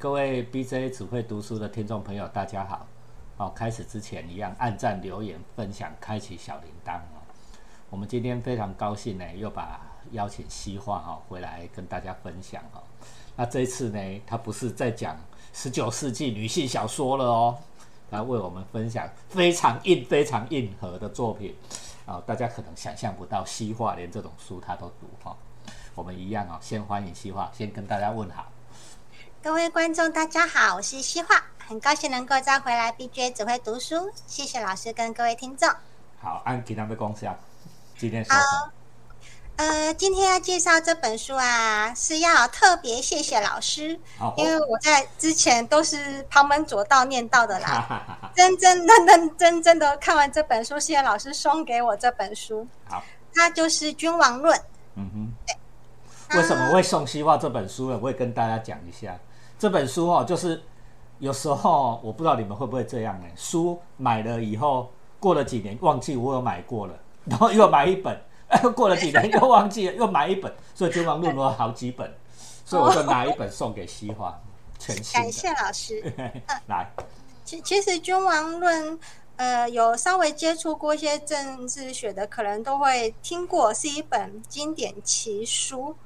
各位 BJ 只会读书的听众朋友，大家好！哦，开始之前一样，按赞、留言、分享、开启小铃铛哦。我们今天非常高兴呢，又把邀请西化哈回来跟大家分享哦。那这一次呢，他不是在讲十九世纪女性小说了哦，来为我们分享非常硬、非常硬核的作品啊！大家可能想象不到，西化连这种书他都读哈。我们一样啊，先欢迎西化，先跟大家问好。各位观众，大家好，我是西化，很高兴能够再回来 BJ 只会读书，谢谢老师跟各位听众。好，按其他的公司今天说什么？呃，今天要介绍这本书啊，是要特别谢谢老师，因为我在之前都是旁门左道念到的啦，真真认认真真的看完这本书，谢谢老师送给我这本书。好，它就是《君王论》。嗯哼，对。为什么会送西化这本书呢？我会跟大家讲一下。这本书哦，就是有时候我不知道你们会不会这样呢？书买了以后，过了几年忘记我有买过了，然后又买一本，过了几年又忘记了，又买一本。所以《君王论》了好几本，所以我就拿一本送给西华，全新。感谢老师。来，其其实《君王论》。呃，有稍微接触过一些政治学的，可能都会听过，是一本经典奇书。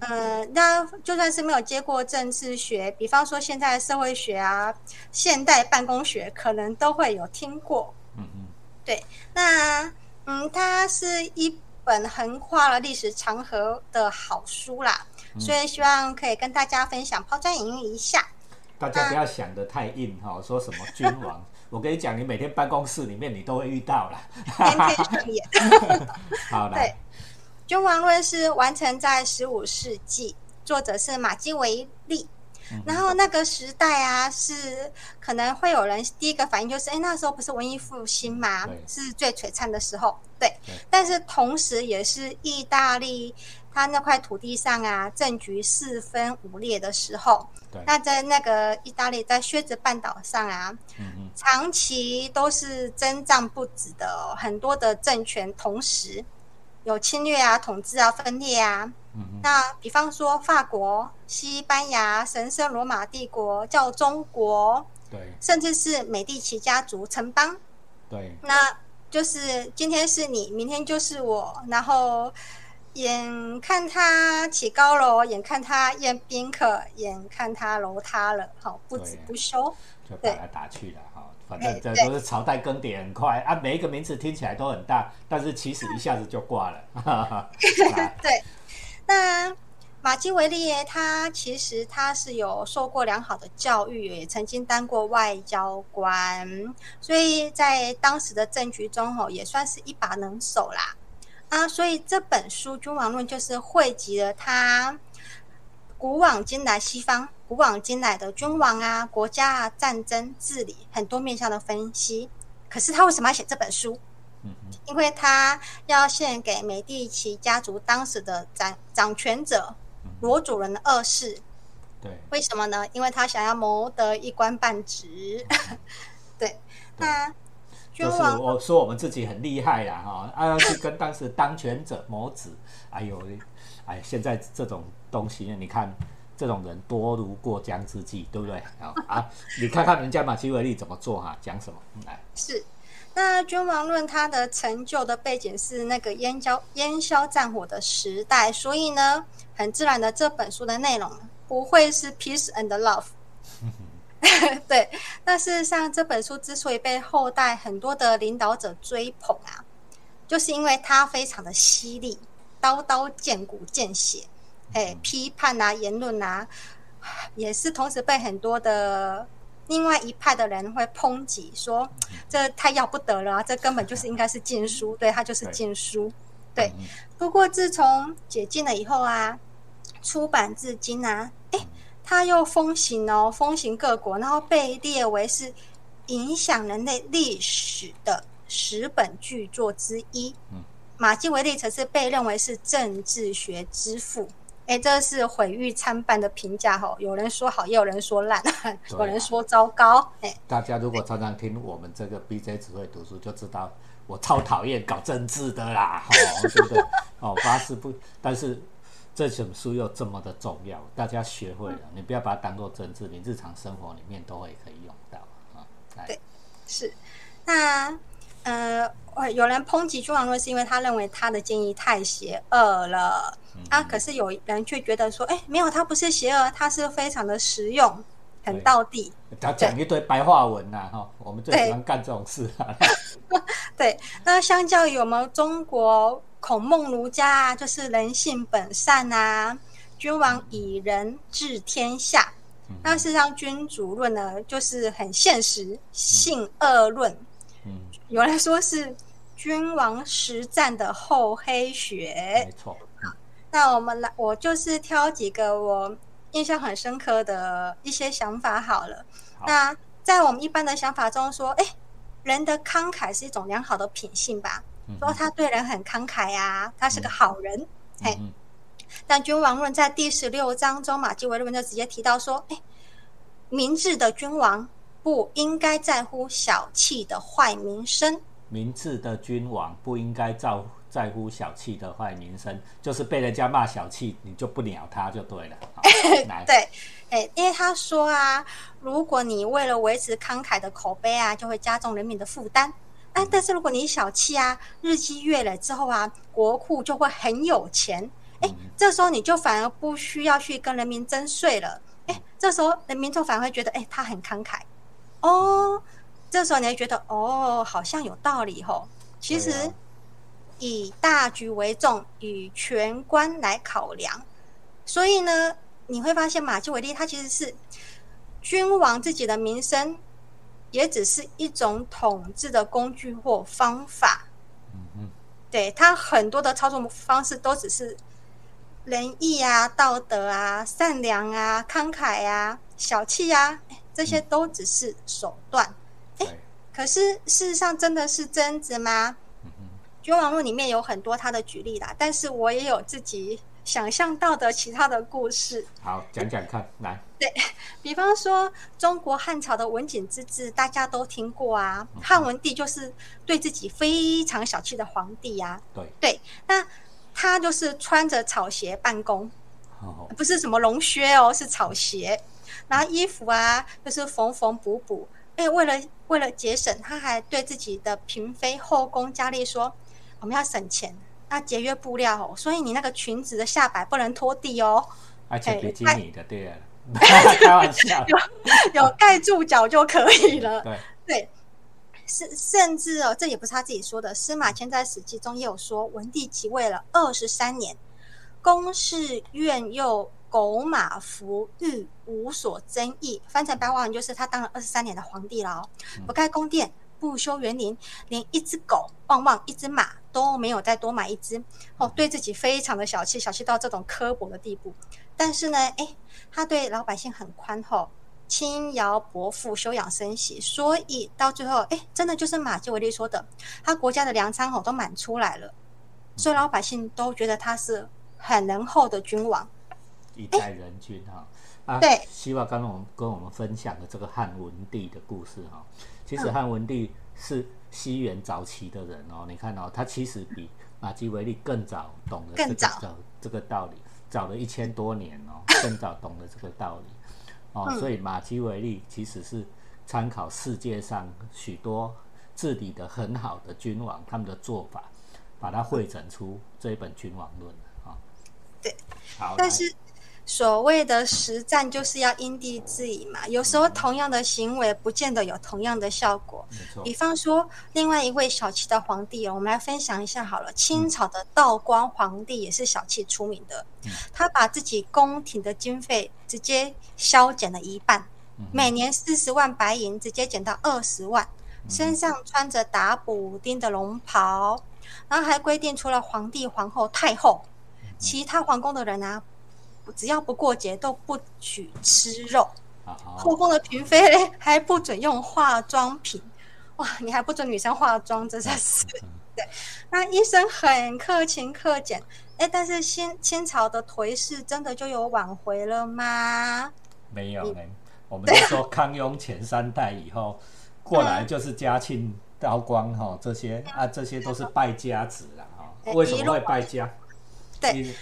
呃，那就算是没有接过政治学，比方说现在社会学啊、现代办公学，可能都会有听过。嗯嗯，对，那嗯，它是一本横跨了历史长河的好书啦，所以希望可以跟大家分享，抛砖引玉一下。大家不要想的太硬哈，说什么君王，我跟你讲，你每天办公室里面你都会遇到了。天天上演。好来。《君王论》是完成在十五世纪，作者是马基维利。然后那个时代啊，是可能会有人第一个反应就是：哎，那时候不是文艺复兴吗？是最璀璨的时候。对。但是同时也是意大利它那块土地上啊，政局四分五裂的时候。那在那个意大利，在靴子半岛上啊，长期都是征战不止的，很多的政权同时。有侵略啊、统治啊、分裂啊。那比方说法国、西班牙、神圣罗马帝国、叫中国，对，甚至是美第奇家族城邦，对，那就是今天是你，明天就是我，然后眼看他起高楼，眼看他宴宾客，眼看他楼塌了，好不止不休，就打来打去的。反正这都是朝代更迭很快啊，每一个名字听起来都很大，但是其实一下子就挂了。对，那马基维利他其实他是有受过良好的教育，也曾经当过外交官，所以在当时的政局中吼也算是一把能手啦。啊，所以这本书《君王论》就是汇集了他。古往今来，西方古往今来的君王啊、国家啊、战争治理，很多面向的分析。可是他为什么要写这本书？嗯因为他要献给美第奇家族当时的掌掌权者罗主人的二世。对。为什么呢？因为他想要谋得一官半职。对。那君王，我说我们自己很厉害呀，哈，要去跟当时当权者谋子。哎呦，哎，现在这种。东西呢，你看这种人多如过江之鲫，对不对？啊啊，你看看人家马基维利怎么做哈，讲什么？来，是那《君王论》它的成就的背景是那个烟硝烟硝战火的时代，所以呢，很自然的这本书的内容不会是 peace and love。对，那事实上这本书之所以被后代很多的领导者追捧啊，就是因为它非常的犀利，刀刀见骨见血。哎，批判啊，言论啊，也是同时被很多的另外一派的人会抨击，说这太要不得了，这根本就是应该是禁书，对他就是禁书。对，不过自从解禁了以后啊，出版至今啊，哎，他又风行哦，风行各国，然后被列为是影响人类历史的十本巨作之一。嗯，马基维利则是被认为是政治学之父。哎，这是毁誉参半的评价哈，有人说好，也有人说烂，有人说糟糕。哎，大家如果常常听我们这个 BJ 只会读书，就知道我超讨厌搞政治的啦，哈，对不对？哦，发誓不，但是这本书又这么的重要，大家学会了，你不要把它当做政治，你日常生活里面都会可以用到啊。来对是，那呃，呃有人抨击君王论是因为他认为他的建议太邪恶了、啊，可是有人却觉得说，哎，没有，他不是邪恶，他是非常的实用，很对道地。他讲一堆白话文呐、哈，我们最喜欢干这种事啊。对，那相较于我们中国孔孟儒家啊，就是人性本善啊，君王以仁治天下。那事实上，君主论呢，就是很现实，性恶论。嗯，有人说是君王实战的厚黑学没。错，那我们来，我就是挑几个我印象很深刻的一些想法好了。好那在我们一般的想法中说，哎，人的慷慨是一种良好的品性吧？嗯说他对人很慷慨呀、他是个好人。嘿，嗯但《君王论》在第十六章中，马基维论就直接提到说，哎，明智的君王不应该在乎小气的坏名声。明智的君王不应该在在乎小气的坏名声，就是被人家骂小气，你就不鸟他就对了。对，哎，因为他说啊，如果你为了维持慷慨的口碑啊，就会加重人民的负担。哎，但是如果你小气啊，日积月累之后啊，国库就会很有钱。哎，这时候你就反而不需要去跟人民征税了。哎，这时候人民就反而会觉得，哎，他很慷慨。哦，这时候你会觉得，哦，好像有道理吼。其实啊以大局为重，以全观来考量。所以呢，你会发现马基维利他其实是君王自己的名声，也只是一种统治的工具或方法。嗯嗯，对他很多的操作方式都只是仁义啊、道德啊、善良啊、慷慨啊、小气啊，哎这些都只是手段。对，可是事实上真的是这样子吗？嗯嗯，君王论里面有很多他的举例啦，但是我也有自己想象到的其他的故事。好，讲讲看，来，对比方说，中国汉朝的文景之治，大家都听过啊。汉文帝就是对自己非常小气的皇帝呀、对，对，那他就是穿着草鞋办公，哦，不是什么龙靴哦，是草鞋。然后衣服啊，就是缝缝补补。哎，为了为了节省，他还对自己的嫔妃后宫佳丽说：“我们要省钱，要节约布料哦，所以你那个裙子的下摆不能拖地哦，而且比基尼的对啊，开玩笑，有盖住脚就可以了。”对，对，甚甚至哦，这也不是他自己说的，司马迁在《史记》中也有说，文帝即位了二十三年，宫室苑又狗马服御无所争议。翻成白话文就是他当了二十三年的皇帝了哦，不盖宫殿，不修园林，连一只狗旺旺，一只马都没有再多买一只。哦，对自己非常的小气，小气到这种刻薄的地步。但是呢，哎，他对老百姓很宽厚。轻徭薄赋，休养生息，所以到最后，哎，真的就是马基维利说的，他国家的粮仓哦都满出来了，所以老百姓都觉得他是很仁厚的君王。一代人君哈。啊，对。希望刚刚我们跟我们分享的这个汉文帝的故事哈，其实嗯。汉文帝是西元早期的人哦，你看哦，他其实比马基维利更早懂得这个早。这这个道理，早了一千多年哦，更早懂得这个道理。哦，嗯。所以马基维利其实是参考世界上许多治理的很好的君王他们的做法，把它汇整出这一本《君王论》啊。对，好，来但是所谓的实战就是要因地制宜嘛，有时候同样的行为不见得有同样的效果。比，方说，另外一位小气的皇帝哦，我们来分享一下好了。清朝的道光皇帝也是小气出名的，他把自己宫廷的经费直接削减了一半，每年四十万白银直接减到二十万，身上穿着打补丁的龙袍，然后还规定除了皇帝、皇后、太后，其他皇宫的人啊，只要不过节都不许吃肉。后宫的嫔妃嘞还不准用化妆品，哇，你还不准女生化妆，真的是对。那医生很克勤克俭，哎，但是清清朝的颓势真的就有挽回了吗？没有呢，我们就说康雍前三代以后过来就是嘉庆、道光哈这些啊，这些都是败家子了哈。对为什么会败家？对因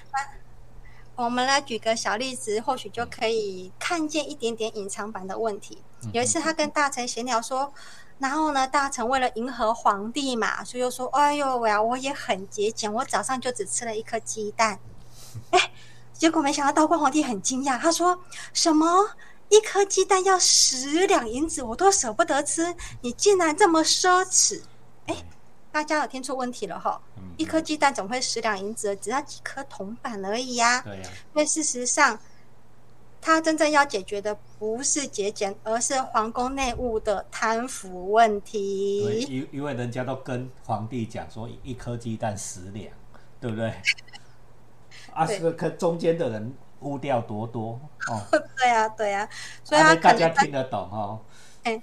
我们来举个小例子，或许就可以看见一点点隐藏版的问题。有一次，他跟大臣闲聊说，然后呢，大臣为了迎合皇帝嘛，所以又说：“哎呦喂呀，我也很节俭，我早上就只吃了一颗鸡蛋。”哎，结果没想到道光皇帝很惊讶，他说：“什么？一颗鸡蛋要十两银子，我都舍不得吃，你竟然这么奢侈？”哎，大家有听出问题了哈？一颗鸡蛋怎么会十两银子？只要几颗铜板而已呀。对呀。因为事实上。他真正要解决的不是节俭，而是皇宫内务的贪腐问题。因因为人家都跟皇帝讲说一颗鸡蛋十两，对不对？啊，这个可中间的人污掉多多哦。对呀，对呀，所以他大家听得懂哦。哎，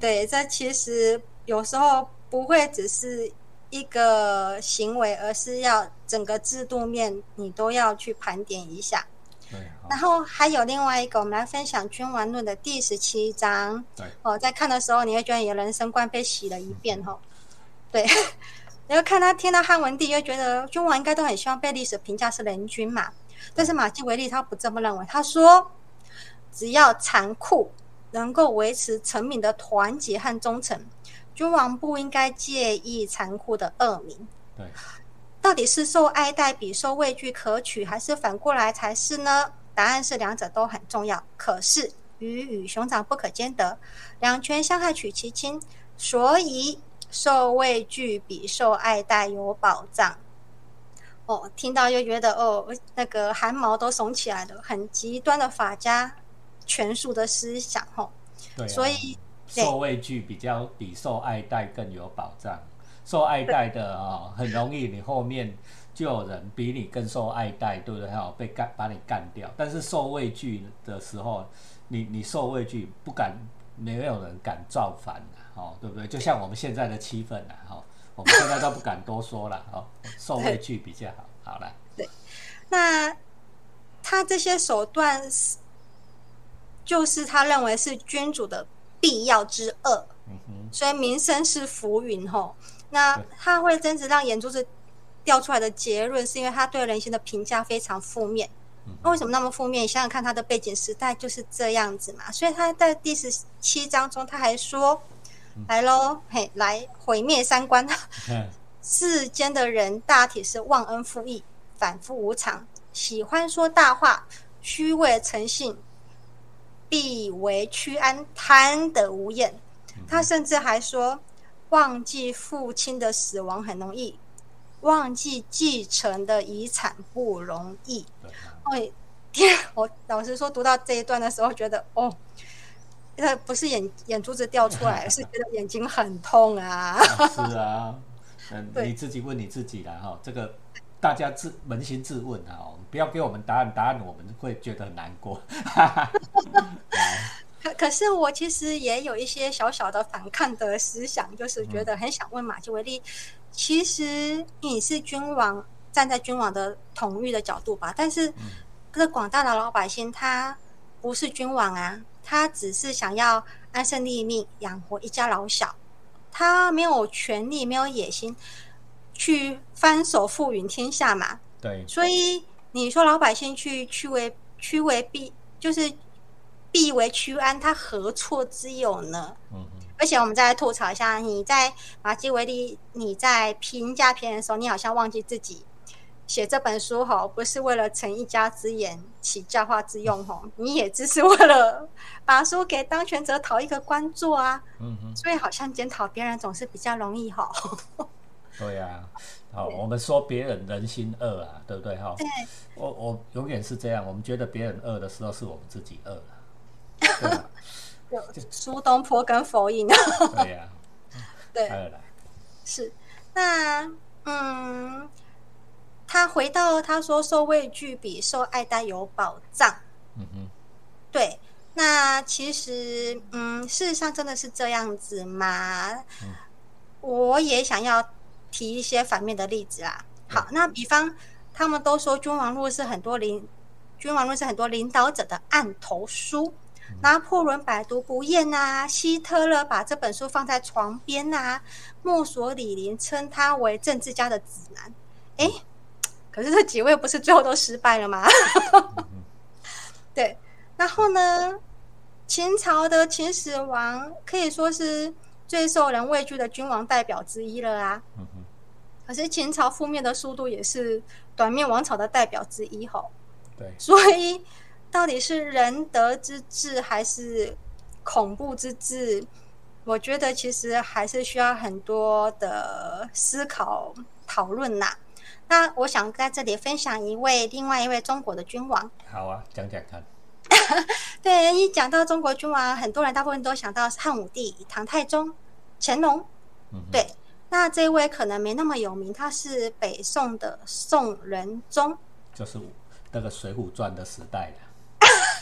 对，这其实有时候不会只是一个行为，而是要整个制度面你都要去盘点一下。然后还有另外一个，我们来分享《君王论》的第十七章。对，哦，在看的时候，你会觉得你的人生观被洗了一遍，哈。对，然后看他听到汉文帝，又觉得君王应该都很希望被历史评价是人君嘛。但是马基维利他不这么认为，他说，只要残酷能够维持臣民的团结和忠诚，君王不应该介意残酷的恶名。对。到底是受爱戴比受畏惧可取，还是反过来才是呢？答案是两者都很重要。可是鱼与熊掌不可兼得，两权相害取其轻，所以受畏惧比受爱戴有保障。哦，听到就觉得哦，那个汗毛都耸起来了，很极端的法家权术的思想，吼。对，所以受畏惧比较比受爱戴更有保障。受爱戴的啊，很容易，你后面就有人比你更受爱戴，对不对？哈，被干把你干掉。但是受畏惧的时候，你你受畏惧，不敢，没有人敢造反哦，对不对？就像我们现在的气氛啊，哈，我们现在都不敢多说了，哦，受畏惧比较好，好了。对，那他这些手段是，就是他认为是君主的必要之恶，所以民生是浮云，吼。那他会真直让眼珠子掉出来的结论，是因为他对人心的评价非常负面。那为什么那么负面？想想看，他的背景时代就是这样子嘛。所以他在第十七章中，他还说：“来喽，嘿，来毁灭三观。世间的人大体是忘恩负义、反复无常，喜欢说大话、虚伪诚信，必为屈安，贪得无厌。”他甚至还说。忘记父亲的死亡很容易，忘记继承的遗产不容易。对，天，我老实说，读到这一段的时候，觉得哦，那不是眼眼珠子掉出来，是觉得眼睛很痛啊。是啊，嗯，你自己问你自己了哈，这个大家自扪心自问啊，不要给我们答案，答案我们会觉得很难过。可可是我其实也有一些小小的反抗的思想，就是觉得很想问马基维利，其实你是君王，站在君王的统御的角度吧，但是这广大的老百姓他不是君王啊，他只是想要安身立命，养活一家老小，他没有权利，没有野心去翻手覆云天下嘛。对，所以你说老百姓去驱为驱为必，就是。必为屈安，他何错之有呢？嗯而且我们再来吐槽一下，你在马基维利，你在评价别人的时候，你好像忘记自己写这本书吼，不是为了成一家之言，起教化之用吼，你也只是为了把书给当权者讨一个官做啊。嗯哼。所以好像检讨别人总是比较容易吼。对呀，好，我们说别人人心恶啊，对不对哈？对。我我永远是这样，我们觉得别人恶的时候，是我们自己恶了。苏东坡跟佛印。对呀，对，是。那嗯，他回到他说受畏惧比受爱戴有保障，嗯哼，对，那其实嗯，事实上真的是这样子吗？我也想要提一些反面的例子啦。好，那比方他们都说《君王路》是很多领《君王路》是很多领导者的案头书。拿破仑百读不厌呐，希特勒把这本书放在床边呐，墨索里尼称他为政治家的指南。哎，可是这几位不是最后都失败了吗？对，然后呢，秦朝的秦始皇可以说是最受人畏惧的君王代表之一了啊。嗯哼，可是秦朝覆灭的速度也是短命王朝的代表之一吼。对，所以到底是仁德之治还是恐怖之治？我觉得其实还是需要很多的思考讨论呐。那我想在这里分享一位另外一位中国的君王。好啊，讲讲看。对，一讲到中国君王，很多人大部分都想到是汉武帝、唐太宗、乾隆。嗯，对，那这位可能没那么有名，他是北宋的宋仁宗。就是那个《水浒传》的时代了。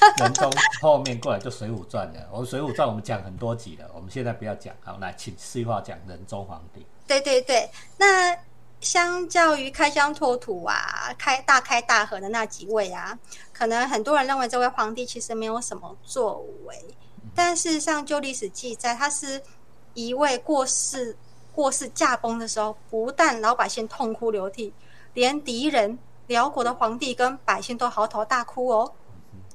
仁宗后面过来就《水浒传》了。我们《水浒传》我们讲很多集了，我们现在不要讲。好，来，请细化讲仁宗皇帝。对对对，那相较于开疆拓土啊、开大开大合的那几位啊，可能很多人认为这位皇帝其实没有什么作为，但事实上就历史记载，他是一位过世过世驾崩的时候，不但老百姓痛哭流涕，连敌人辽国的皇帝跟百姓都嚎啕大哭哦。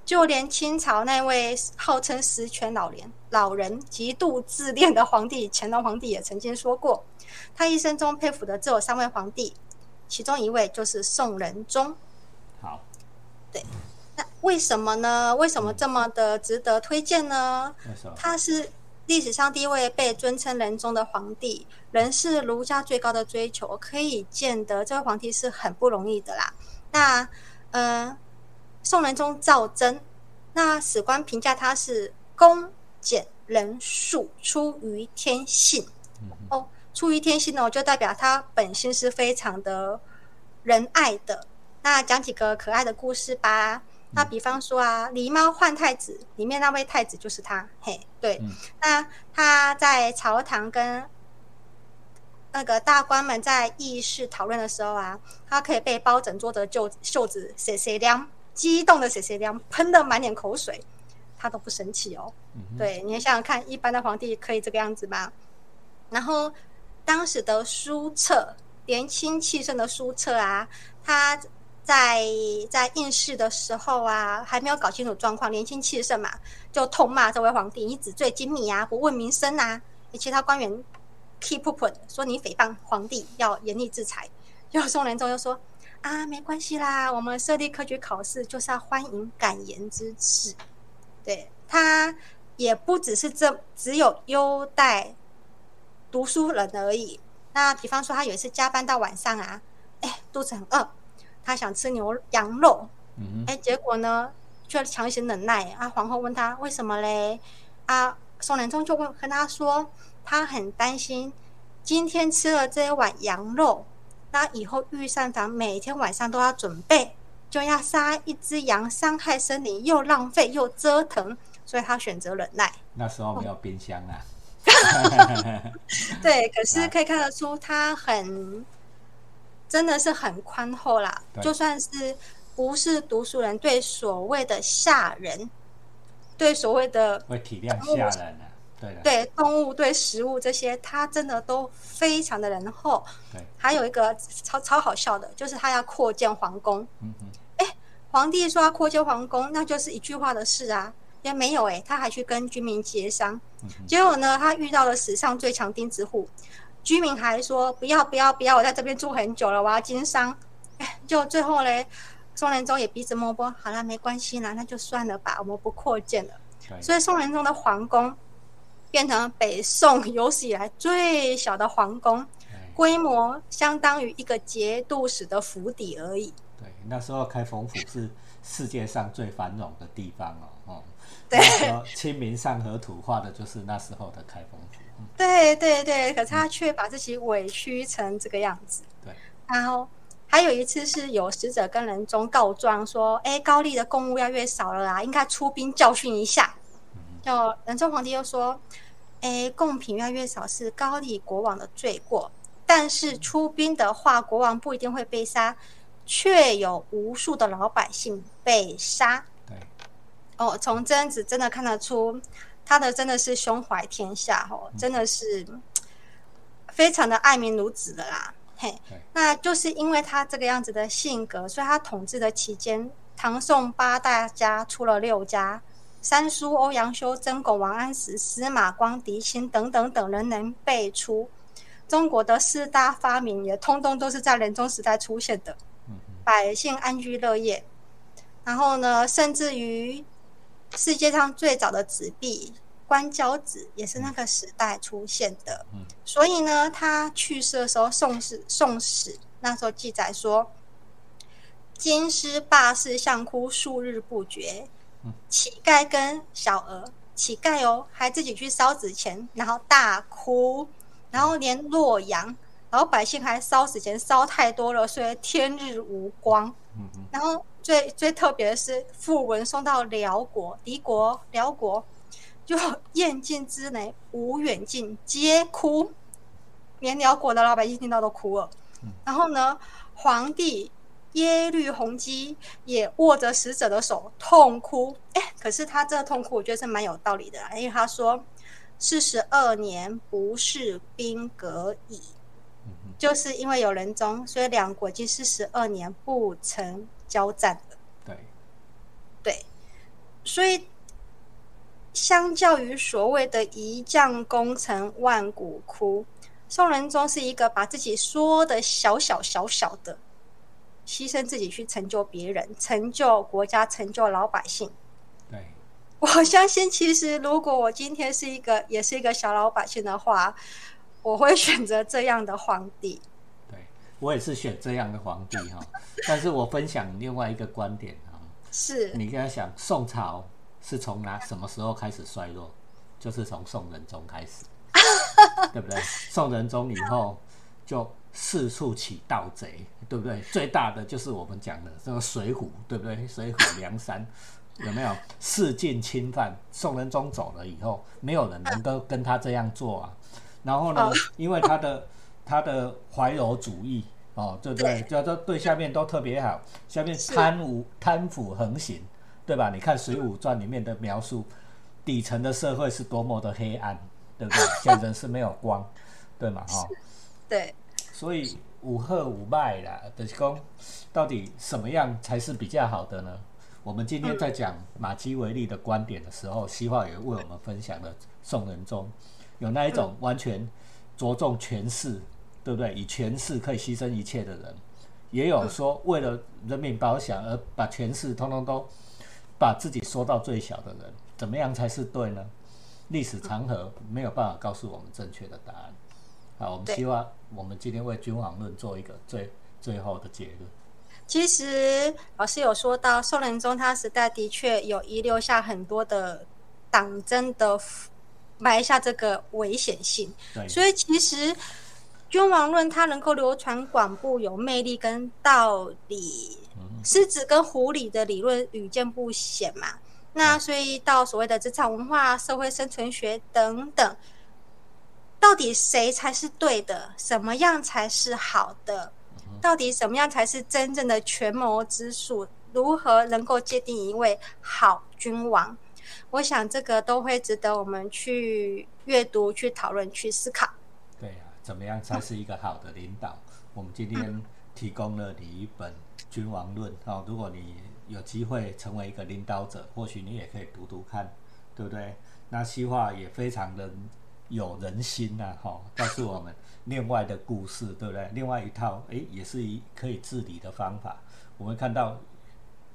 就连清朝那位号称十全老人、老人极度自恋的皇帝乾隆皇帝也曾经说过，他一生中佩服的只有三位皇帝，其中一位就是宋仁宗。好，对那为什么呢？为什么这么的值得推荐呢？他是历史上第一位被尊称仁宗的皇帝，人是儒家最高的追求，可以见得这位皇帝是很不容易的啦。那，呃，宋仁宗赵祯，那史官评价他是恭俭仁恕，出于天性。哦，出于天性呢，就代表他本心是非常的仁爱的。那讲几个可爱的故事吧。那比方说啊，《狸猫换太子》里面那位太子就是他，嘿，对。嗯那他在朝堂跟那个大官们在议事讨论的时候啊，他可以被包整桌的袖袖子谁谁亮，激动的谁谁亮，喷的满脸口水，他都不生气哦。嗯，对，你想想看，一般的皇帝可以这个样子吗？然后当时的书册，年轻气盛的书册啊，他在在应试的时候啊，还没有搞清楚状况，年轻气盛嘛，就痛骂这位皇帝：“你纸醉金迷啊，不问民生啊！”其他官员 keep up 说你诽谤皇帝，要严厉制裁。就宋仁宗又说：“啊，没关系啦，我们设立科举考试就是要欢迎敢言之士。”对他也不只是这只有优待读书人而已。那比方说，他有一次加班到晚上啊，哎，肚子很饿，他想吃牛羊肉，嗯，哎，结果呢，却强行忍耐。啊，皇后问他为什么嘞？啊，宋仁宗就问跟他说，他很担心今天吃了这一碗羊肉，那以后御膳房每天晚上都要准备，就要杀一只羊，伤害森林，又浪费又折腾，所以他选择忍耐。那时候没有冰箱啊。对，可是可以看得出他很，真的是很宽厚啦。就算是不是读书人，对所谓的下人，对所谓的会体谅下人啊。对动物、对食物这些，他真的都非常的仁厚。对，还有一个超超好笑的，就是他要扩建皇宫。嗯哼，皇帝说要扩建皇宫，那就是一句话的事啊，也没有诶、他还去跟居民协商。嗯，结果呢，他遇到了史上最强钉子户，居民还说不要不要不要，我在这边住很久了，我要经商。哎，就最后嘞，宋仁宗也鼻子摸摸，好了，没关系啦，那就算了吧，我们不扩建了。对，所以宋仁宗的皇宫变成北宋有史以来最小的皇宫，哎规模相当于一个节度使的府邸而已。对，那时候开封府是世界上最繁荣的地方哦。哦，对清明上河图》画的就是那时候的开封府。嗯对对对，可是他却把自己委屈成这个样子。对，然后还有一次是有使者跟仁宗告状说：“哎，高丽的贡物要越少了啦，应该出兵教训一下。”就仁宗皇帝又说：“哎，贡品越来越少是高丽国王的罪过，但是出兵的话，国王不一定会被杀，却有无数的老百姓被杀。”对，哦，从这样子真的看得出，他的真的是胸怀天下哦，真的是非常的爱民如子的啦。嘿，那就是因为他这个样子的性格，所以他统治的期间，唐宋八大家出了六家，三叔、欧阳修、曾巩、王安石、司马光、狄青等等等人能辈出。中国的四大发明也通通都是在仁宗时代出现的，百姓安居乐业。然后呢，甚至于世界上最早的纸币官交纸也是那个时代出现的。所以呢，他去世的时候，《宋史》《宋史》那时候记载说：“金师罢市相哭数日不绝，乞丐跟小娥，乞丐哦，还自己去烧纸钱，然后大哭。”然后连洛阳，然后百姓还烧纸钱烧太多了，所以天日无光。然后最最特别的是，讣文送到辽国、敌国、辽国，就燕晋之内无远近，皆哭，连辽国的老百姓听到都哭了。然后呢，皇帝耶律洪基也握着死者的手痛哭。哎，可是他这个痛哭，我觉得是蛮有道理的，因为他说。四十二年不是兵革矣，就是因为有人宗，所以两国经四十二年不曾交战了。对，对，所以相较于所谓的一将功成万骨枯，宋仁宗是一个把自己说的小小小小的，牺牲自己去成就别人，成就国家，成就老百姓。对 我相信，其实如果我今天是一个，也是一个小老百姓的话，我会选择这样的皇帝。对，我也是选这样的皇帝哈。但是我分享另外一个观点哈，是你跟他想，宋朝是从哪什么时候开始衰落？就是从宋仁宗开始，对不对？宋仁宗以后就四处起盗贼，对不对？最大的就是我们讲的这个水浒，对不对？水浒梁山。有没有四境侵犯？宋仁宗走了以后，没有人能够跟他这样做啊。然后呢，因为他的他的怀柔主义哦，对不对？叫做对下面都特别好，下面贪污贪腐横行，对吧？你看《水浒传》里面的描述，底层的社会是多么的黑暗，对不对？现在是没有光，对吗？哈，对。所以五贺五败啦，就是讲到底什么样才是比较好的呢？我们今天在讲马基维利的观点的时候，西化也为我们分享了宋仁宗有那一种完全着重权势，对不对？以权势可以牺牲一切的人，也有说为了人民保想而把权势通通都把自己缩到最小的人，怎么样才是对呢？历史长河没有办法告诉我们正确的答案。好，我们希望我们今天为君王论做一个最最后的结论。其实老师有说到，宋仁宗他时代的确有遗留下很多的党争的埋下这个危险性。所以其实君王论它能够流传广布、有魅力跟道理，狮子跟狐狸的理论屡见不鲜嘛。那所以到所谓的职场文化、社会生存学等等，到底谁才是对的？什么样才是好的？到底什么样才是真正的权谋之术？如何能够界定一位好君王？我想这个都会值得我们去阅读、去讨论、去思考。对啊，怎么样才是一个好的领导？我们今天提供了你一本《君王论》哦，如果你有机会成为一个领导者，或许你也可以读读看，对不对？那西化也非常的有人心呐，哈，告诉我们。另外的故事，对不对？另外一套，诶，也是一可以治理的方法。我们看到，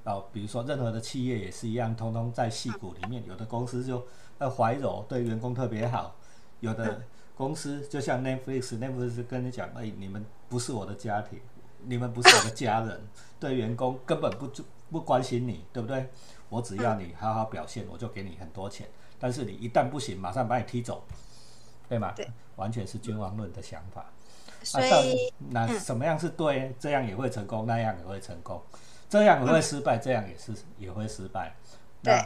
哦，比如说任何的企业也是一样，通通在戏骨里面。有的公司就呃怀柔，对员工特别好；有的公司就像 Netflix，Netflix 跟你讲，哎，你们不是我的家庭，你们不是我的家人，对员工根本不不关心你，对不对？我只要你好好表现，我就给你很多钱。但是你一旦不行，马上把你踢走。对吗？对，完全是君王论的想法。所以，那什么样是对？这样也会成功，那样也会成功，这样也会失败，这样也是也会失败。对，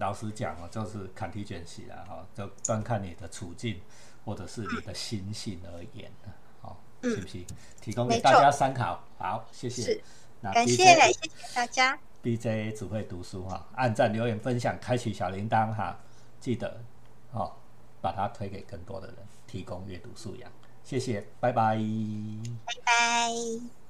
老实讲哦，就是看题卷习了哈，就端看你的处境或者是你的心性而言的，好，是不是？提供给大家参考。好，谢谢。感谢，谢谢大家。DJ 只会读书哈，按赞、留言、分享、开启小铃铛哈，记得哦。把它推给更多的人提供阅读素养。谢谢拜拜。拜拜。